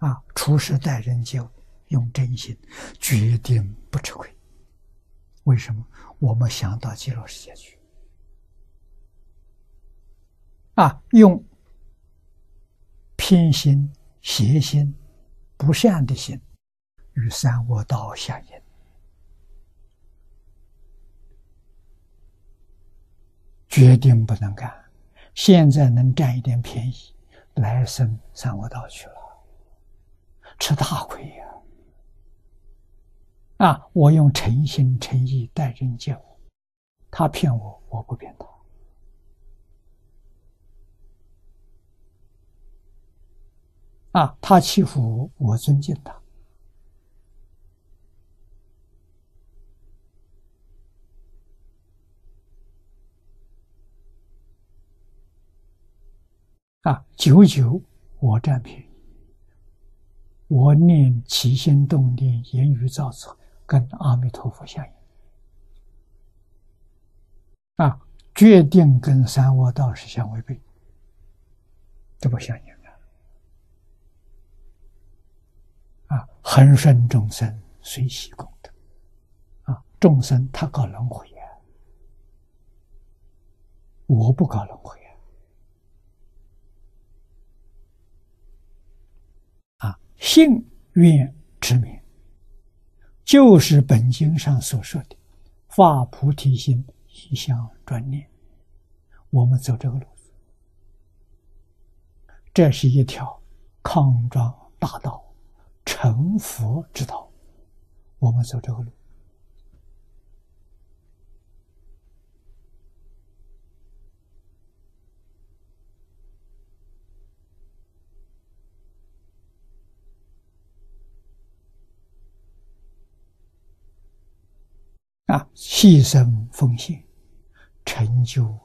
啊，处事待人接物用真心，决定不吃亏。为什么？我们想到极乐世界去啊，用偏心、邪心、不善的心与三恶道相应，决定不能干。现在能占一点便宜，来生三恶道去了，吃大亏呀！啊，我用诚心诚意待人接物，他骗我，我不骗他。啊，他欺负我，我尊敬他。啊，久久我占便宜，我念起心动念、言语造作，跟阿弥陀佛相应。啊，决定跟三恶道是相违背，这不相应啊！啊，恒顺众生，随喜功德。啊，众生他搞轮回呀，我不搞轮回。信愿之名，就是本经上所说的发菩提心，一向专念。我们走这个路，这是一条康庄大道、成佛之道。我们走这个路。啊，牺牲奉献，成就